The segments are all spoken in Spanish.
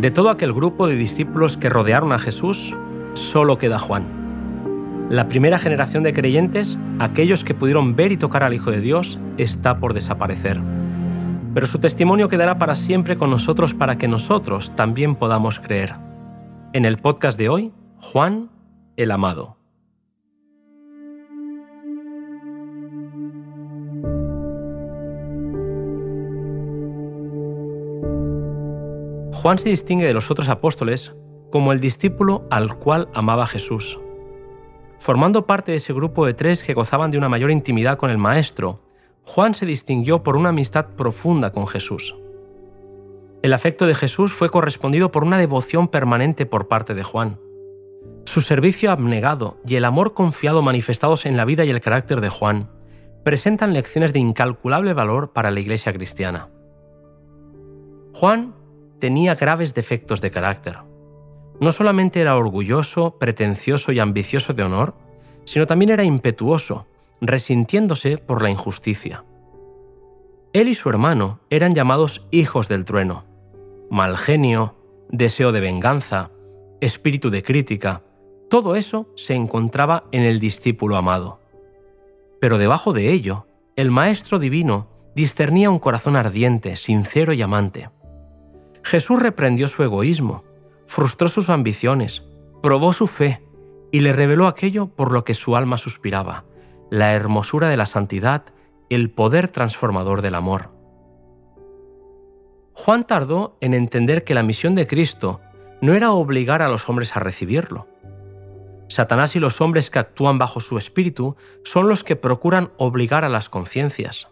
De todo aquel grupo de discípulos que rodearon a Jesús, solo queda Juan. La primera generación de creyentes, aquellos que pudieron ver y tocar al Hijo de Dios, está por desaparecer. Pero su testimonio quedará para siempre con nosotros para que nosotros también podamos creer. En el podcast de hoy, Juan el Amado. Juan se distingue de los otros apóstoles como el discípulo al cual amaba Jesús. Formando parte de ese grupo de tres que gozaban de una mayor intimidad con el Maestro, Juan se distinguió por una amistad profunda con Jesús. El afecto de Jesús fue correspondido por una devoción permanente por parte de Juan. Su servicio abnegado y el amor confiado manifestados en la vida y el carácter de Juan presentan lecciones de incalculable valor para la Iglesia cristiana. Juan tenía graves defectos de carácter. No solamente era orgulloso, pretencioso y ambicioso de honor, sino también era impetuoso, resintiéndose por la injusticia. Él y su hermano eran llamados hijos del trueno. Mal genio, deseo de venganza, espíritu de crítica, todo eso se encontraba en el discípulo amado. Pero debajo de ello, el Maestro Divino discernía un corazón ardiente, sincero y amante. Jesús reprendió su egoísmo, frustró sus ambiciones, probó su fe y le reveló aquello por lo que su alma suspiraba, la hermosura de la santidad, el poder transformador del amor. Juan tardó en entender que la misión de Cristo no era obligar a los hombres a recibirlo. Satanás y los hombres que actúan bajo su espíritu son los que procuran obligar a las conciencias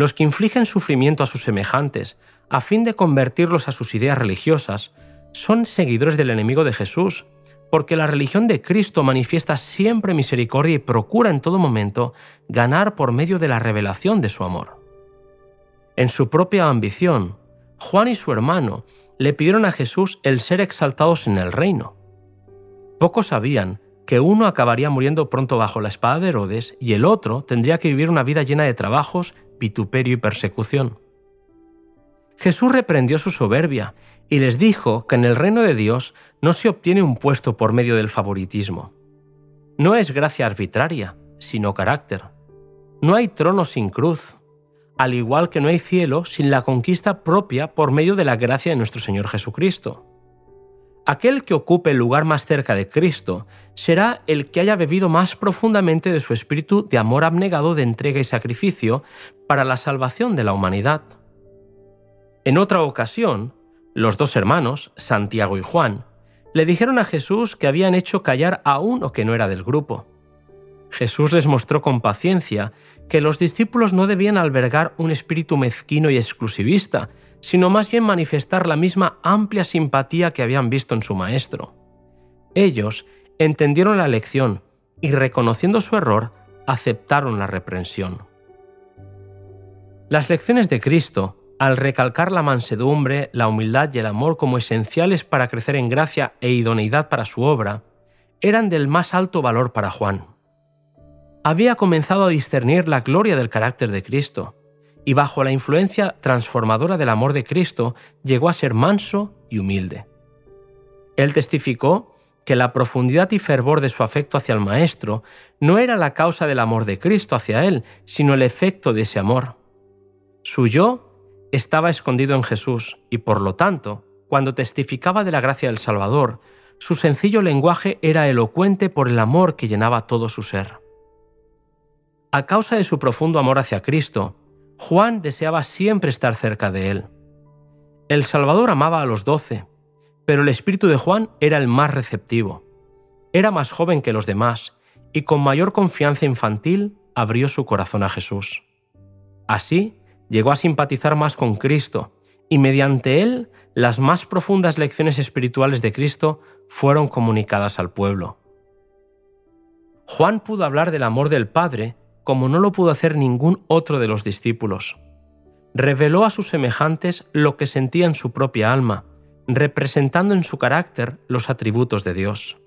los que infligen sufrimiento a sus semejantes, a fin de convertirlos a sus ideas religiosas, son seguidores del enemigo de Jesús, porque la religión de Cristo manifiesta siempre misericordia y procura en todo momento ganar por medio de la revelación de su amor. En su propia ambición, Juan y su hermano le pidieron a Jesús el ser exaltados en el reino. Pocos sabían que uno acabaría muriendo pronto bajo la espada de Herodes y el otro tendría que vivir una vida llena de trabajos vituperio y persecución. Jesús reprendió su soberbia y les dijo que en el reino de Dios no se obtiene un puesto por medio del favoritismo. No es gracia arbitraria, sino carácter. No hay trono sin cruz, al igual que no hay cielo sin la conquista propia por medio de la gracia de nuestro Señor Jesucristo. Aquel que ocupe el lugar más cerca de Cristo será el que haya bebido más profundamente de su espíritu de amor abnegado de entrega y sacrificio para la salvación de la humanidad. En otra ocasión, los dos hermanos, Santiago y Juan, le dijeron a Jesús que habían hecho callar a uno que no era del grupo. Jesús les mostró con paciencia que los discípulos no debían albergar un espíritu mezquino y exclusivista, sino más bien manifestar la misma amplia simpatía que habían visto en su maestro. Ellos entendieron la lección y reconociendo su error, aceptaron la reprensión. Las lecciones de Cristo, al recalcar la mansedumbre, la humildad y el amor como esenciales para crecer en gracia e idoneidad para su obra, eran del más alto valor para Juan. Había comenzado a discernir la gloria del carácter de Cristo, y bajo la influencia transformadora del amor de Cristo llegó a ser manso y humilde. Él testificó que la profundidad y fervor de su afecto hacia el Maestro no era la causa del amor de Cristo hacia él, sino el efecto de ese amor. Su yo estaba escondido en Jesús y por lo tanto, cuando testificaba de la gracia del Salvador, su sencillo lenguaje era elocuente por el amor que llenaba todo su ser. A causa de su profundo amor hacia Cristo, Juan deseaba siempre estar cerca de él. El Salvador amaba a los doce, pero el espíritu de Juan era el más receptivo. Era más joven que los demás y con mayor confianza infantil abrió su corazón a Jesús. Así llegó a simpatizar más con Cristo y mediante él las más profundas lecciones espirituales de Cristo fueron comunicadas al pueblo. Juan pudo hablar del amor del Padre como no lo pudo hacer ningún otro de los discípulos. Reveló a sus semejantes lo que sentía en su propia alma, representando en su carácter los atributos de Dios.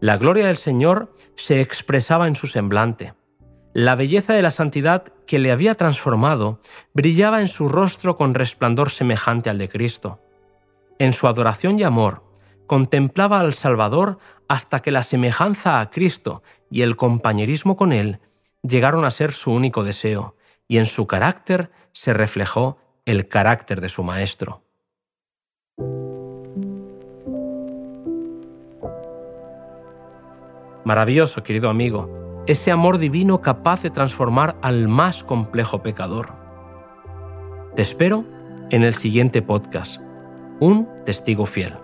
La gloria del Señor se expresaba en su semblante. La belleza de la santidad que le había transformado brillaba en su rostro con resplandor semejante al de Cristo. En su adoración y amor, contemplaba al Salvador hasta que la semejanza a Cristo y el compañerismo con Él llegaron a ser su único deseo, y en su carácter se reflejó el carácter de su Maestro. Maravilloso, querido amigo ese amor divino capaz de transformar al más complejo pecador. Te espero en el siguiente podcast, Un testigo fiel.